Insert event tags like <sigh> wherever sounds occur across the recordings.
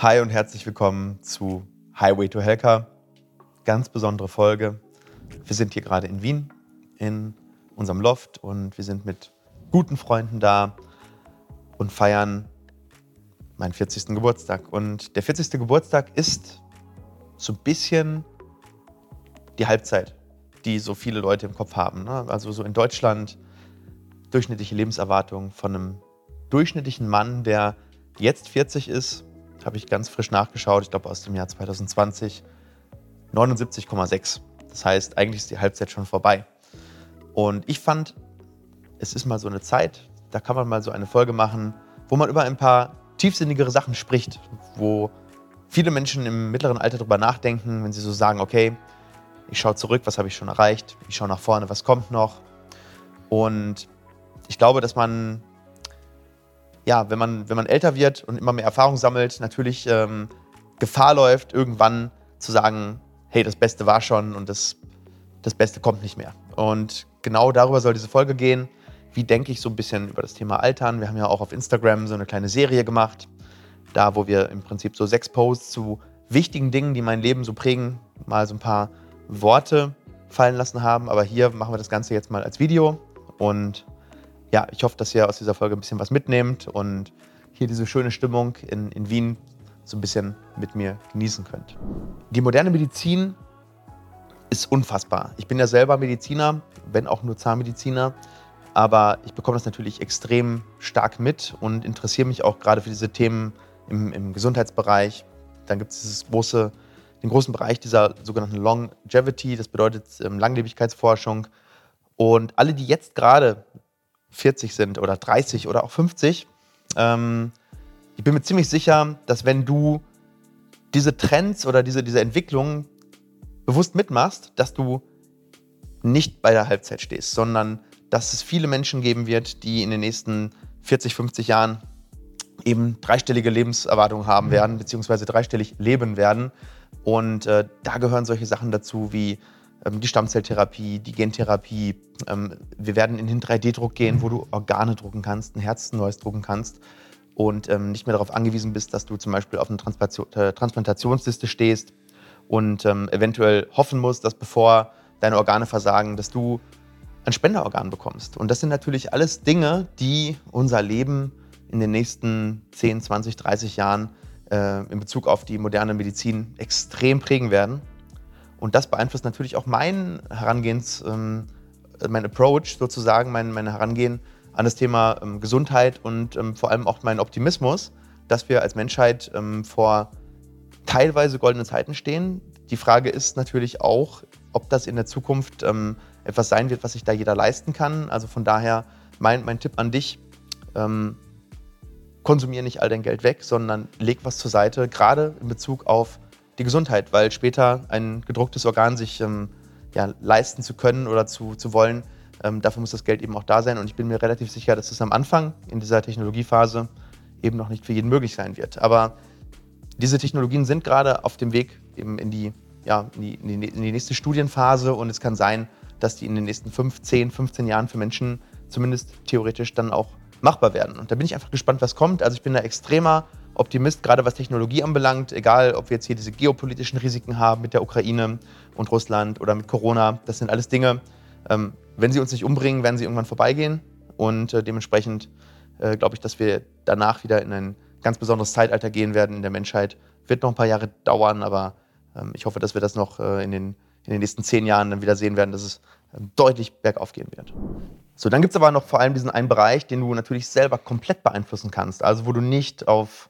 Hi und herzlich willkommen zu Highway to Helka. Ganz besondere Folge. Wir sind hier gerade in Wien in unserem Loft und wir sind mit guten Freunden da und feiern meinen 40. Geburtstag. Und der 40. Geburtstag ist so ein bisschen die Halbzeit, die so viele Leute im Kopf haben. Ne? Also so in Deutschland durchschnittliche Lebenserwartung von einem durchschnittlichen Mann, der jetzt 40 ist, habe ich ganz frisch nachgeschaut, ich glaube aus dem Jahr 2020, 79,6. Das heißt, eigentlich ist die Halbzeit schon vorbei. Und ich fand, es ist mal so eine Zeit, da kann man mal so eine Folge machen, wo man über ein paar tiefsinnigere Sachen spricht, wo viele Menschen im mittleren Alter darüber nachdenken, wenn sie so sagen, okay, ich schaue zurück, was habe ich schon erreicht, ich schaue nach vorne, was kommt noch. Und ich glaube, dass man ja, wenn man, wenn man älter wird und immer mehr Erfahrung sammelt, natürlich ähm, Gefahr läuft, irgendwann zu sagen, hey, das Beste war schon und das, das Beste kommt nicht mehr. Und genau darüber soll diese Folge gehen. Wie denke ich so ein bisschen über das Thema Altern? Wir haben ja auch auf Instagram so eine kleine Serie gemacht, da wo wir im Prinzip so sechs Posts zu wichtigen Dingen, die mein Leben so prägen, mal so ein paar Worte fallen lassen haben. Aber hier machen wir das Ganze jetzt mal als Video und ja, ich hoffe, dass ihr aus dieser Folge ein bisschen was mitnehmt und hier diese schöne Stimmung in, in Wien so ein bisschen mit mir genießen könnt. Die moderne Medizin ist unfassbar. Ich bin ja selber Mediziner, wenn auch nur Zahnmediziner, aber ich bekomme das natürlich extrem stark mit und interessiere mich auch gerade für diese Themen im, im Gesundheitsbereich. Dann gibt es große, den großen Bereich dieser sogenannten Longevity, das bedeutet ähm, Langlebigkeitsforschung. Und alle, die jetzt gerade 40 sind oder 30 oder auch 50, ähm, ich bin mir ziemlich sicher, dass wenn du diese Trends oder diese, diese Entwicklungen bewusst mitmachst, dass du nicht bei der Halbzeit stehst, sondern dass es viele Menschen geben wird, die in den nächsten 40, 50 Jahren eben dreistellige Lebenserwartung haben werden, beziehungsweise dreistellig leben werden. Und äh, da gehören solche Sachen dazu wie die Stammzelltherapie, die Gentherapie. Ähm, wir werden in den 3D-Druck gehen, wo du Organe drucken kannst, ein Herz neues drucken kannst und ähm, nicht mehr darauf angewiesen bist, dass du zum Beispiel auf einer äh, Transplantationsliste stehst und eventuell hoffen musst, dass bevor deine Organe versagen, dass du ein Spenderorgan bekommst. Und das sind natürlich alles Dinge, die unser Leben in den nächsten 10, 20, 30 Jahren äh, in Bezug auf die moderne Medizin extrem prägen werden. Und das beeinflusst natürlich auch mein Herangehens, ähm, mein Approach sozusagen, mein, mein Herangehen an das Thema ähm, Gesundheit und ähm, vor allem auch meinen Optimismus, dass wir als Menschheit ähm, vor teilweise goldenen Zeiten stehen. Die Frage ist natürlich auch, ob das in der Zukunft ähm, etwas sein wird, was sich da jeder leisten kann. Also von daher mein, mein Tipp an dich, ähm, konsumiere nicht all dein Geld weg, sondern leg was zur Seite, gerade in Bezug auf die Gesundheit, weil später ein gedrucktes Organ sich ähm, ja, leisten zu können oder zu, zu wollen, ähm, dafür muss das Geld eben auch da sein. Und ich bin mir relativ sicher, dass es am Anfang in dieser Technologiephase eben noch nicht für jeden möglich sein wird. Aber diese Technologien sind gerade auf dem Weg eben in die, ja, in die, in die, in die nächste Studienphase und es kann sein, dass die in den nächsten 5, 10, 15 Jahren für Menschen zumindest theoretisch dann auch machbar werden. Und da bin ich einfach gespannt, was kommt. Also ich bin da extremer Optimist, gerade was Technologie anbelangt, egal ob wir jetzt hier diese geopolitischen Risiken haben mit der Ukraine und Russland oder mit Corona. Das sind alles Dinge, ähm, wenn sie uns nicht umbringen, werden sie irgendwann vorbeigehen. Und äh, dementsprechend äh, glaube ich, dass wir danach wieder in ein ganz besonderes Zeitalter gehen werden in der Menschheit. Wird noch ein paar Jahre dauern, aber ähm, ich hoffe, dass wir das noch äh, in, den, in den nächsten zehn Jahren dann wieder sehen werden, dass es ähm, deutlich bergauf gehen wird. So, dann gibt es aber noch vor allem diesen einen Bereich, den du natürlich selber komplett beeinflussen kannst. Also wo du nicht auf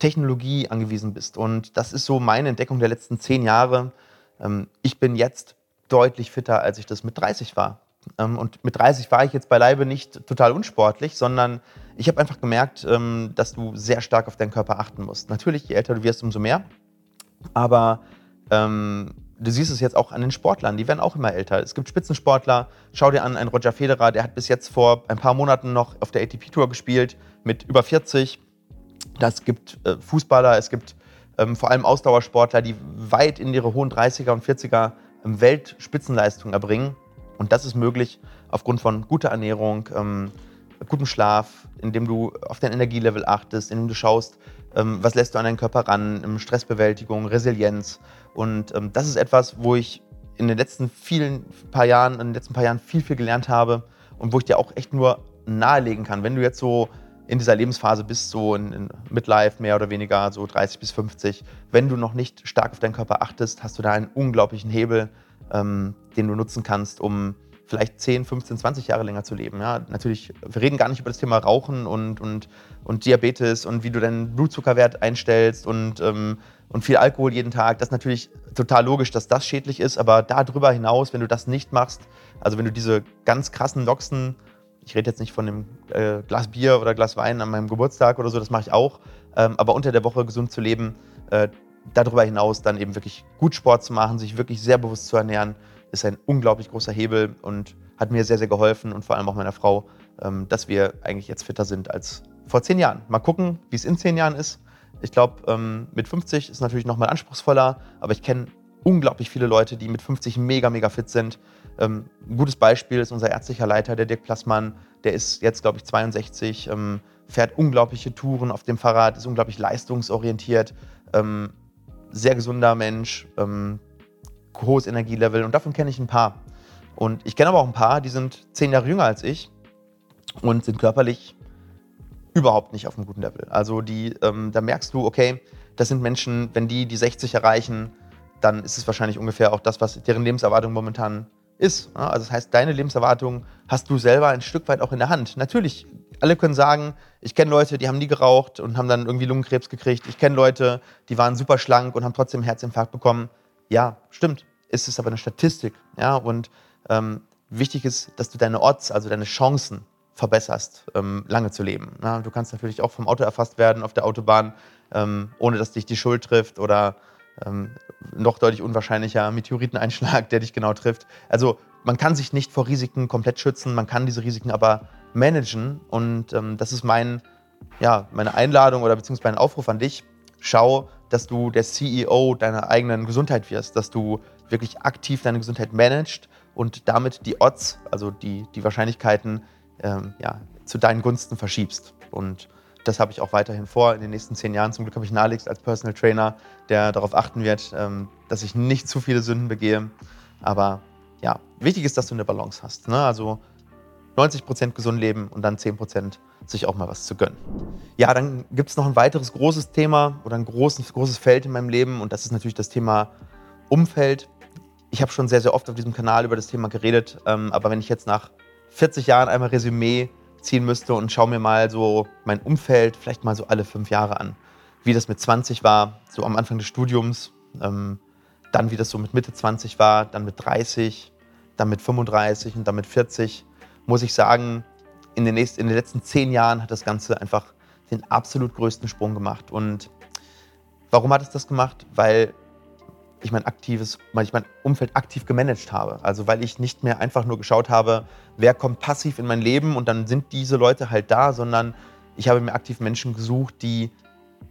Technologie angewiesen bist. Und das ist so meine Entdeckung der letzten zehn Jahre. Ähm, ich bin jetzt deutlich fitter, als ich das mit 30 war. Ähm, und mit 30 war ich jetzt beileibe nicht total unsportlich, sondern ich habe einfach gemerkt, ähm, dass du sehr stark auf deinen Körper achten musst. Natürlich, je älter du wirst, umso mehr. Aber ähm, du siehst es jetzt auch an den Sportlern, die werden auch immer älter. Es gibt Spitzensportler, schau dir an, ein Roger Federer, der hat bis jetzt vor ein paar Monaten noch auf der ATP-Tour gespielt, mit über 40. Das gibt äh, Fußballer, es gibt ähm, vor allem Ausdauersportler, die weit in ihre hohen 30er und 40er ähm, Weltspitzenleistung erbringen. Und das ist möglich aufgrund von guter Ernährung, ähm, gutem Schlaf, indem du auf dein Energielevel achtest, indem du schaust, ähm, was lässt du an deinen Körper ran, Stressbewältigung, Resilienz. Und ähm, das ist etwas, wo ich in den letzten vielen paar Jahren, in den letzten paar Jahren viel, viel gelernt habe und wo ich dir auch echt nur nahelegen kann, wenn du jetzt so in dieser Lebensphase bist, so in, in Midlife mehr oder weniger, so 30 bis 50, wenn du noch nicht stark auf deinen Körper achtest, hast du da einen unglaublichen Hebel, ähm, den du nutzen kannst, um vielleicht 10, 15, 20 Jahre länger zu leben. Ja, natürlich, wir reden gar nicht über das Thema Rauchen und, und, und Diabetes und wie du deinen Blutzuckerwert einstellst und, ähm, und viel Alkohol jeden Tag. Das ist natürlich total logisch, dass das schädlich ist, aber darüber hinaus, wenn du das nicht machst, also wenn du diese ganz krassen Noxen, ich rede jetzt nicht von einem äh, Glas Bier oder Glas Wein an meinem Geburtstag oder so, das mache ich auch, ähm, aber unter der Woche gesund zu leben, äh, darüber hinaus dann eben wirklich gut Sport zu machen, sich wirklich sehr bewusst zu ernähren, ist ein unglaublich großer Hebel und hat mir sehr, sehr geholfen und vor allem auch meiner Frau, ähm, dass wir eigentlich jetzt fitter sind als vor zehn Jahren. Mal gucken, wie es in zehn Jahren ist. Ich glaube, ähm, mit 50 ist natürlich nochmal anspruchsvoller, aber ich kenne unglaublich viele Leute, die mit 50 mega, mega fit sind. Ähm, ein gutes Beispiel ist unser ärztlicher Leiter, der Dirk Plassmann. Der ist jetzt, glaube ich, 62, fährt unglaubliche Touren auf dem Fahrrad, ist unglaublich leistungsorientiert, sehr gesunder Mensch, hohes Energielevel und davon kenne ich ein paar. Und ich kenne aber auch ein paar, die sind zehn Jahre jünger als ich und sind körperlich überhaupt nicht auf einem guten Level. Also die, ähm, da merkst du, okay, das sind Menschen, wenn die die 60 erreichen, dann ist es wahrscheinlich ungefähr auch das, was deren Lebenserwartung momentan ist. Also das heißt, deine Lebenserwartung hast du selber ein Stück weit auch in der Hand. Natürlich, alle können sagen, ich kenne Leute, die haben nie geraucht und haben dann irgendwie Lungenkrebs gekriegt. Ich kenne Leute, die waren super schlank und haben trotzdem Herzinfarkt bekommen. Ja, stimmt ist es aber eine Statistik. Ja? Und ähm, wichtig ist, dass du deine Odds, also deine Chancen verbesserst, ähm, lange zu leben. Ja? Du kannst natürlich auch vom Auto erfasst werden auf der Autobahn, ähm, ohne dass dich die Schuld trifft oder ähm, noch deutlich unwahrscheinlicher Meteoriteneinschlag, der dich genau trifft. Also man kann sich nicht vor Risiken komplett schützen, man kann diese Risiken aber managen und ähm, das ist mein, ja, meine Einladung oder beziehungsweise mein Aufruf an dich. Schau, dass du der CEO deiner eigenen Gesundheit wirst, dass du wirklich aktiv deine Gesundheit managst und damit die Odds, also die, die Wahrscheinlichkeiten, ähm, ja, zu deinen Gunsten verschiebst. Und das habe ich auch weiterhin vor in den nächsten zehn Jahren. Zum Glück habe ich Nalix als Personal Trainer, der darauf achten wird, ähm, dass ich nicht zu viele Sünden begehe. Aber ja, wichtig ist, dass du eine Balance hast. Ne? Also 90% gesund leben und dann 10% sich auch mal was zu gönnen. Ja, dann gibt es noch ein weiteres großes Thema oder ein großes, großes Feld in meinem Leben und das ist natürlich das Thema Umfeld ich habe schon sehr, sehr oft auf diesem Kanal über das Thema geredet, ähm, aber wenn ich jetzt nach 40 Jahren einmal Resümee ziehen müsste und schaue mir mal so mein Umfeld vielleicht mal so alle fünf Jahre an, wie das mit 20 war, so am Anfang des Studiums, ähm, dann wie das so mit Mitte 20 war, dann mit 30, dann mit 35 und dann mit 40, muss ich sagen, in den, nächsten, in den letzten zehn Jahren hat das Ganze einfach den absolut größten Sprung gemacht. Und warum hat es das gemacht? Weil ich mein aktives, weil ich mein Umfeld aktiv gemanagt habe. Also weil ich nicht mehr einfach nur geschaut habe, wer kommt passiv in mein Leben und dann sind diese Leute halt da, sondern ich habe mir aktiv Menschen gesucht, die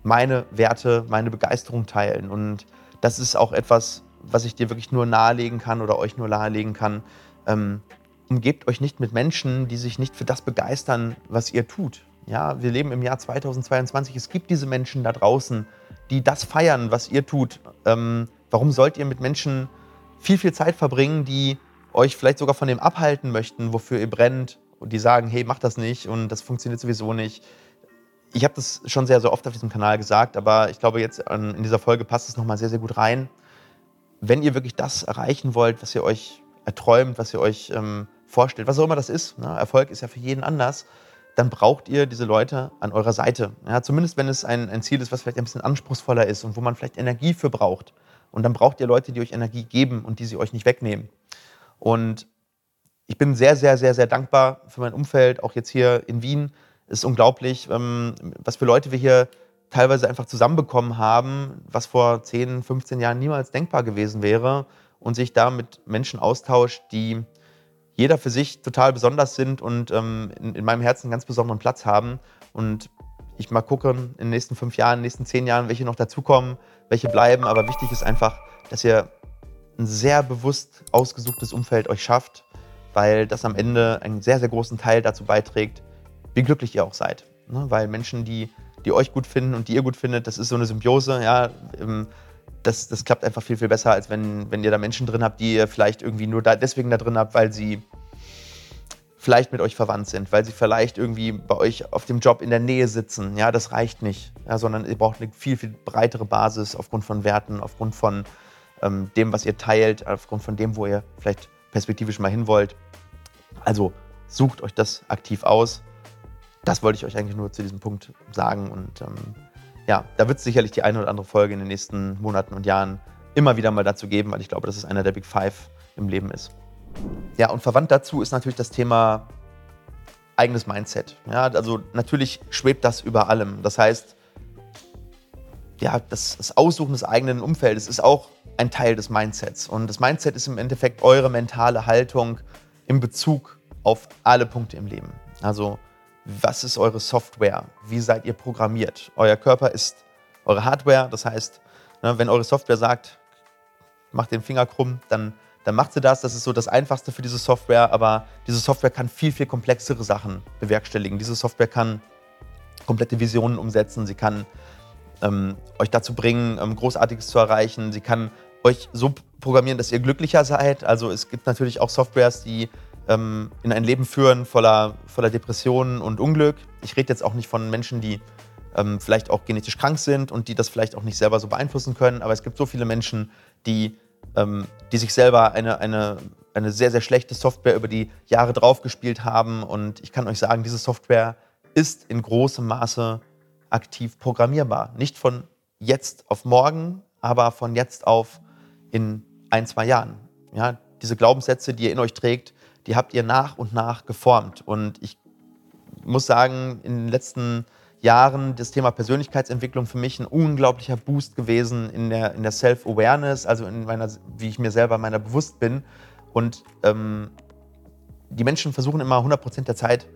meine Werte, meine Begeisterung teilen. Und das ist auch etwas, was ich dir wirklich nur nahelegen kann oder euch nur nahelegen kann. Ähm, umgebt euch nicht mit Menschen, die sich nicht für das begeistern, was ihr tut. Ja, wir leben im Jahr 2022. Es gibt diese Menschen da draußen, die das feiern, was ihr tut. Ähm, Warum sollt ihr mit Menschen viel, viel Zeit verbringen, die euch vielleicht sogar von dem abhalten möchten, wofür ihr brennt und die sagen, hey, mach das nicht und das funktioniert sowieso nicht. Ich habe das schon sehr, sehr oft auf diesem Kanal gesagt, aber ich glaube, jetzt in dieser Folge passt es nochmal sehr, sehr gut rein. Wenn ihr wirklich das erreichen wollt, was ihr euch erträumt, was ihr euch ähm, vorstellt, was auch immer das ist, ne? Erfolg ist ja für jeden anders, dann braucht ihr diese Leute an eurer Seite. Ja, zumindest wenn es ein, ein Ziel ist, was vielleicht ein bisschen anspruchsvoller ist und wo man vielleicht Energie für braucht. Und dann braucht ihr Leute, die euch Energie geben und die sie euch nicht wegnehmen. Und ich bin sehr, sehr, sehr, sehr dankbar für mein Umfeld, auch jetzt hier in Wien. Es ist unglaublich, ähm, was für Leute wir hier teilweise einfach zusammenbekommen haben, was vor 10, 15 Jahren niemals denkbar gewesen wäre. Und sich da mit Menschen austauscht, die jeder für sich total besonders sind und ähm, in, in, meinem Herzen einen ganz besonderen Platz haben. Und ich mal gucken in den nächsten fünf Jahren, in den nächsten zehn Jahren, welche noch dazukommen, welche bleiben. Aber wichtig ist einfach, dass ihr ein sehr bewusst ausgesuchtes Umfeld euch schafft, weil das am Ende einen sehr, sehr großen Teil dazu beiträgt, wie glücklich ihr auch seid. Ne? Weil Menschen, die, die euch gut finden und die ihr gut findet. Das ist so eine Symbiose, ja. Ähm, das, das klappt einfach viel, viel besser, als wenn, wenn ihr da Menschen drin habt, die ihr vielleicht irgendwie nur da, deswegen da drin habt, weil sie vielleicht mit euch verwandt sind, weil sie vielleicht irgendwie bei euch auf dem Job in der Nähe sitzen. Ja, das reicht nicht, ja, sondern ihr braucht eine viel, viel breitere Basis aufgrund von Werten, aufgrund von ähm, dem, was ihr teilt, aufgrund von dem, wo ihr vielleicht perspektivisch mal hin wollt. Also sucht euch das aktiv aus. Das wollte ich euch eigentlich nur zu diesem Punkt sagen. Und ähm, ja, da wird es sicherlich die eine oder andere Folge in den nächsten Monaten und Jahren immer wieder mal dazu geben, weil ich glaube, dass es einer der Big Five im Leben ist. Ja, und verwandt dazu ist natürlich das Thema eigenes Mindset. Ja, also natürlich schwebt das über allem. Das heißt, ja, das, das Aussuchen des eigenen Umfeldes ist auch ein Teil des Mindsets. Und das Mindset ist im Endeffekt eure mentale Haltung in Bezug auf alle Punkte im Leben. Also, was ist eure Software? Wie seid ihr programmiert? Euer Körper ist eure Hardware. Das heißt, ne, wenn eure Software sagt, macht den Finger krumm, dann dann macht sie das. Das ist so das Einfachste für diese Software, aber diese Software kann viel, viel komplexere Sachen bewerkstelligen. Diese Software kann komplette Visionen umsetzen, sie kann ähm, euch dazu bringen, ähm, Großartiges zu erreichen, sie kann euch so programmieren, dass ihr glücklicher seid. Also es gibt natürlich auch Softwares, die ähm, in ein Leben führen voller, voller Depressionen und Unglück. Ich rede jetzt auch nicht von Menschen, die ähm, vielleicht auch genetisch krank sind und die das vielleicht auch nicht selber so beeinflussen können, aber es gibt so viele Menschen, die ähm, die sich selber eine, eine, eine sehr, sehr schlechte Software über die Jahre draufgespielt haben. Und ich kann euch sagen, diese Software ist in großem Maße aktiv programmierbar. Nicht von jetzt auf morgen, aber von jetzt auf in ein, zwei Jahren. Ja, diese Glaubenssätze, die ihr in euch trägt, die habt ihr nach und nach geformt. Und ich muss sagen, in den letzten Jahren das Thema Persönlichkeitsentwicklung für mich ein unglaublicher Boost gewesen in der, in der Self-Awareness, also in meiner, wie ich mir selber meiner bewusst bin. Und ähm, die Menschen versuchen immer 100 Prozent der Zeit,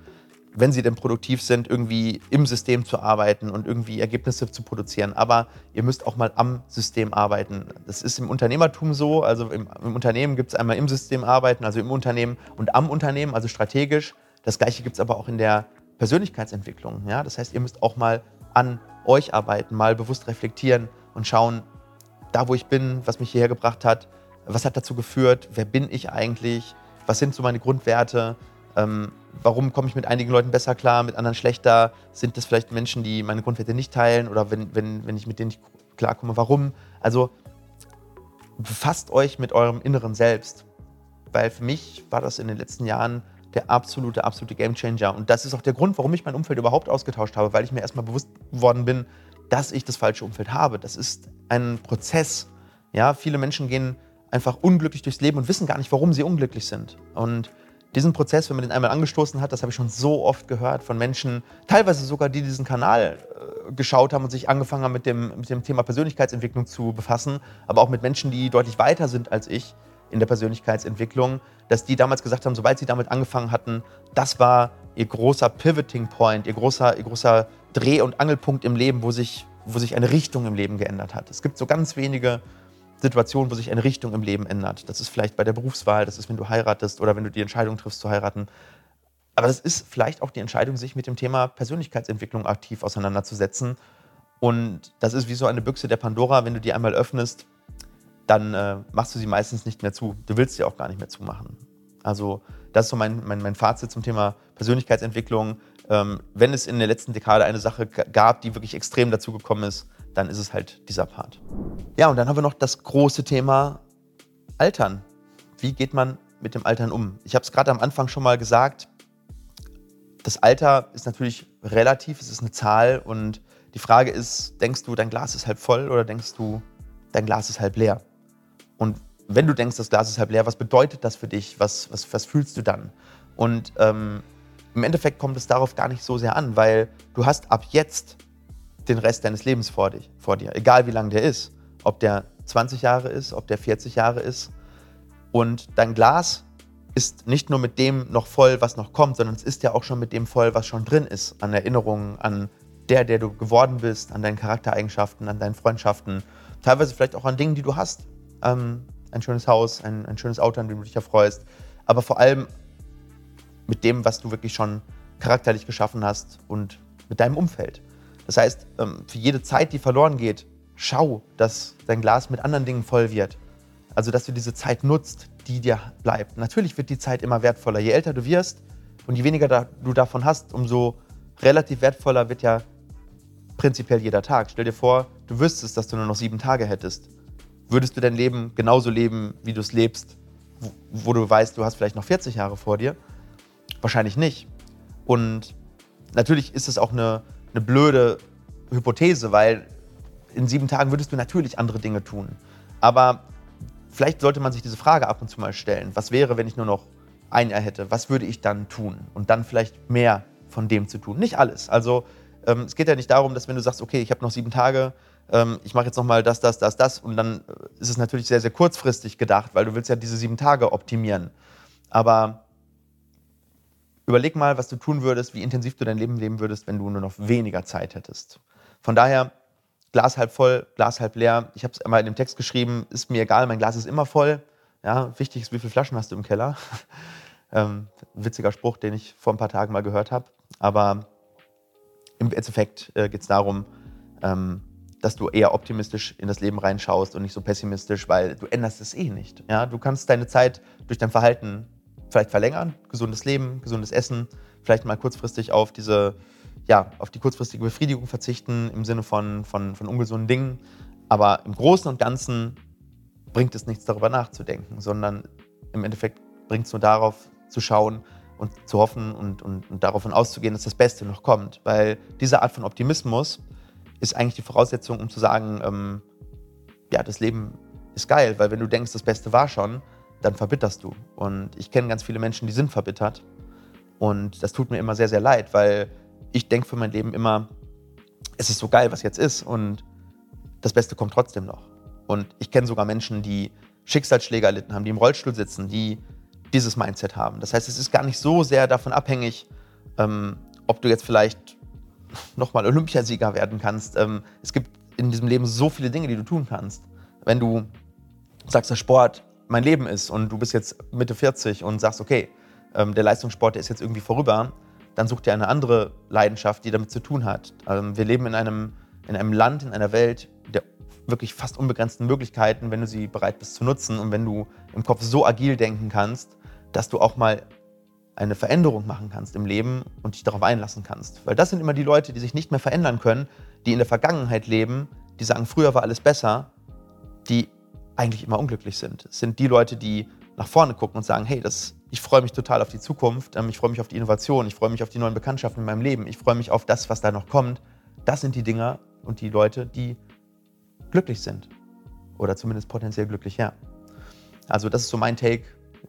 wenn sie denn produktiv sind, irgendwie im System zu arbeiten und irgendwie Ergebnisse zu produzieren. Aber ihr müsst auch mal am System arbeiten. Das ist im Unternehmertum so. Also im, im Unternehmen gibt es einmal im System arbeiten, also im Unternehmen und am Unternehmen, also strategisch. Das gleiche gibt es aber auch in der Persönlichkeitsentwicklung. Ja? Das heißt, ihr müsst auch mal an euch arbeiten, mal bewusst reflektieren und schauen, da wo ich bin, was mich hierher gebracht hat, was hat dazu geführt, wer bin ich eigentlich, was sind so meine Grundwerte, ähm, warum komme ich mit einigen Leuten besser klar, mit anderen schlechter, sind das vielleicht Menschen, die meine Grundwerte nicht teilen oder wenn, wenn, wenn ich mit denen nicht klarkomme, warum. Also befasst euch mit eurem inneren Selbst, weil für mich war das in den letzten Jahren der absolute, absolute Gamechanger. Und das ist auch der Grund, warum ich mein Umfeld überhaupt ausgetauscht habe, weil ich mir erstmal bewusst geworden bin, dass ich das falsche Umfeld habe. Das ist ein Prozess. Ja, viele Menschen gehen einfach unglücklich durchs Leben und wissen gar nicht, warum sie unglücklich sind. Und diesen Prozess, wenn man den einmal angestoßen hat, das habe ich schon so oft gehört von Menschen, teilweise sogar die diesen Kanal äh, geschaut haben und sich angefangen haben mit dem, mit dem Thema Persönlichkeitsentwicklung zu befassen, aber auch mit Menschen, die deutlich weiter sind als ich, in der Persönlichkeitsentwicklung, dass die damals gesagt haben, sobald sie damit angefangen hatten, das war ihr großer Pivoting Point, ihr großer, ihr großer Dreh- und Angelpunkt im Leben, wo sich, wo sich eine Richtung im Leben geändert hat. Es gibt so ganz wenige Situationen, wo sich eine Richtung im Leben ändert. Das ist vielleicht bei der Berufswahl, das ist, wenn du heiratest oder wenn du die Entscheidung triffst zu heiraten. Aber das ist vielleicht auch die Entscheidung, sich mit dem Thema Persönlichkeitsentwicklung aktiv auseinanderzusetzen. Und das ist wie so eine Büchse der Pandora, wenn du die einmal öffnest, dann äh, machst du sie meistens nicht mehr zu. Du willst sie auch gar nicht mehr zumachen. Also das ist so mein, mein, mein Fazit zum Thema Persönlichkeitsentwicklung. Ähm, wenn es in der letzten Dekade eine Sache gab, die wirklich extrem dazu gekommen ist, dann ist es halt dieser Part. Ja, und dann haben wir noch das große Thema Altern. Wie geht man mit dem Altern um? Ich habe es gerade am Anfang schon mal gesagt. Das Alter ist natürlich relativ, es ist eine Zahl und die Frage ist, denkst du, dein Glas ist halb voll oder denkst du, dein Glas ist halb leer? Und wenn du denkst, das Glas ist halb leer, was bedeutet das für dich? Was, was, was fühlst du dann? Und ähm, im Endeffekt kommt es darauf gar nicht so sehr an, weil du hast ab jetzt den Rest deines Lebens vor, dich, vor dir, egal wie lang der ist. Ob der 20 Jahre ist, ob der 40 Jahre ist. Und dein Glas ist nicht nur mit dem noch voll, was noch kommt, sondern es ist ja auch schon mit dem voll, was schon drin ist, an Erinnerungen, an der, der du geworden bist, an deinen Charaktereigenschaften, an deinen Freundschaften, teilweise vielleicht auch an Dingen, die du hast ähm, ein schönes Haus, ein, ein schönes Auto, an dem du dich erfreust, aber vor allem mit dem, was du wirklich schon charakterlich geschaffen hast und mit deinem Umfeld. Das heißt, ähm, für jede Zeit, die verloren geht, schau, dass dein Glas mit anderen Dingen voll wird. Also, dass du diese Zeit nutzt, die dir bleibt. Natürlich wird die Zeit immer wertvoller. Je älter du wirst und je weniger du davon hast, umso relativ wertvoller wird ja prinzipiell jeder Tag. Stell dir vor, du wüsstest, dass du nur noch sieben Tage hättest. Würdest du dein Leben genauso leben, wie du es lebst, wo, wo du weißt, du hast vielleicht noch 40 Jahre vor dir? Wahrscheinlich nicht. Und natürlich ist es auch eine, eine blöde Hypothese, weil in sieben Tagen würdest du natürlich andere Dinge tun. Aber vielleicht sollte man sich diese Frage ab und zu mal stellen. Was wäre, wenn ich nur noch ein Jahr hätte? Was würde ich dann tun? Und dann vielleicht mehr von dem zu tun. Nicht alles. Also ähm, es geht ja nicht darum, dass wenn du sagst, okay, ich habe noch sieben Tage, ich mache jetzt noch mal das, das, das, das und dann äh, ist es natürlich sehr, sehr kurzfristig gedacht, weil du willst ja diese sieben Tage optimieren. Aber überleg mal, was du tun würdest, wie intensiv du dein Leben leben würdest, wenn du nur noch weniger Zeit hättest. Von daher, Glas halb voll, Glas halb leer. Ich habe es einmal in dem Text geschrieben, ist mir egal, mein Glas ist immer voll. Ja, wichtig ist, wie viele Flaschen hast du im Keller? <laughs> ähm, witziger Spruch, den ich vor ein paar Tagen mal gehört habe. Aber im Endeffekt äh, geht es darum, ähm, dass du eher optimistisch in das Leben reinschaust und nicht so pessimistisch, weil du änderst es eh nicht. Ja? Du kannst deine Zeit durch dein Verhalten vielleicht verlängern, gesundes Leben, gesundes Essen, vielleicht mal kurzfristig auf diese, ja, auf die kurzfristige Befriedigung verzichten im Sinne von, von, von ungesunden Dingen. Aber im Großen und Ganzen bringt es nichts darüber nachzudenken, sondern im Endeffekt bringt es nur darauf zu schauen und zu hoffen und, und, und davon auszugehen, dass das Beste noch kommt. Weil diese Art von Optimismus ist eigentlich die Voraussetzung, um zu sagen, ähm, ja, das Leben ist geil, weil wenn du denkst, das Beste war schon, dann verbitterst du. Und ich kenne ganz viele Menschen, die sind verbittert. Und das tut mir immer sehr, sehr leid, weil ich denke für mein Leben immer, es ist so geil, was jetzt ist und das Beste kommt trotzdem noch. Und ich kenne sogar Menschen, die Schicksalsschläge erlitten haben, die im Rollstuhl sitzen, die dieses Mindset haben. Das heißt, es ist gar nicht so sehr davon abhängig, ähm, ob du jetzt vielleicht nochmal Olympiasieger werden kannst. Ähm, es gibt in diesem Leben so viele Dinge, die du tun kannst. Wenn du sagst, dass Sport mein Leben ist und du bist jetzt Mitte 40 und sagst, okay, ähm, der Leistungssport der ist jetzt irgendwie vorüber, dann such dir eine andere Leidenschaft, die damit zu tun hat. Ähm, wir leben in einem, in einem Land, in einer Welt der wirklich fast unbegrenzten Möglichkeiten, wenn du sie bereit bist zu nutzen und wenn du im Kopf so agil denken kannst, dass du auch mal eine Veränderung machen kannst im Leben und dich darauf einlassen kannst. Weil das sind immer die Leute, die sich nicht mehr verändern können, die in der Vergangenheit leben, die sagen, früher war alles besser, die eigentlich immer unglücklich sind. Es sind die Leute, die nach vorne gucken und sagen, hey, das, ich freue mich total auf die Zukunft, ähm, ich freue mich auf die Innovation, ich freue mich auf die neuen Bekanntschaften in meinem Leben, ich freue mich auf das, was da noch kommt. Das sind die Dinger und die Leute, die glücklich sind. Oder zumindest potenziell glücklich, ja. Also das ist so mein Take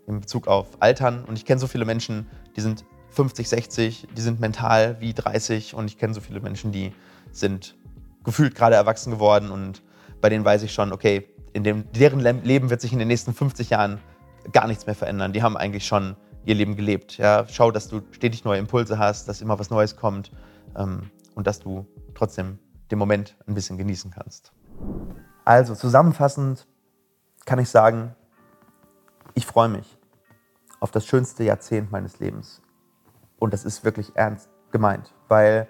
in Bezug auf Altern. Und ich kenne so viele Menschen, die sind 50, 60, die sind mental wie 30 und ich kenne so viele Menschen, die sind gefühlt gerade erwachsen geworden und bei denen weiß ich schon, okay, in dem, deren Leben wird sich in den nächsten 50 Jahren gar nichts mehr verändern. Die haben eigentlich schon ihr Leben gelebt. Ja? Schau, dass du stetig neue Impulse hast, dass immer was Neues kommt ähm, und dass du trotzdem den Moment ein bisschen genießen kannst. Also zusammenfassend kann ich sagen, ich freue mich auf das schönste Jahrzehnt meines Lebens. Und das ist wirklich ernst gemeint, weil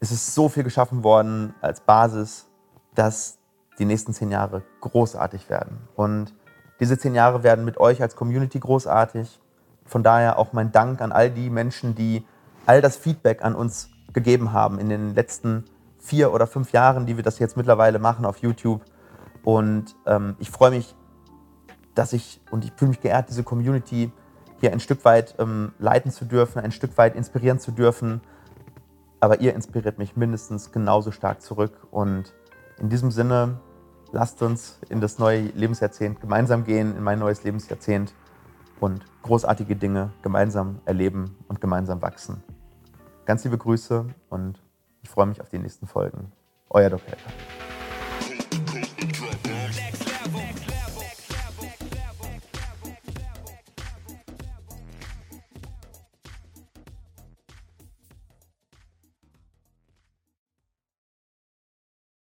es ist so viel geschaffen worden als Basis, dass die nächsten zehn Jahre großartig werden. Und diese zehn Jahre werden mit euch als Community großartig. Von daher auch mein Dank an all die Menschen, die all das Feedback an uns gegeben haben in den letzten vier oder fünf Jahren, die wir das jetzt mittlerweile machen auf YouTube. Und ähm, ich freue mich dass ich, und ich fühle mich geehrt, diese Community hier ein Stück weit ähm, leiten zu dürfen, ein Stück weit inspirieren zu dürfen. Aber ihr inspiriert mich mindestens genauso stark zurück. Und in diesem Sinne, lasst uns in das neue Lebensjahrzehnt gemeinsam gehen, in mein neues Lebensjahrzehnt und großartige Dinge gemeinsam erleben und gemeinsam wachsen. Ganz liebe Grüße und ich freue mich auf die nächsten Folgen. Euer Dr. Helfer.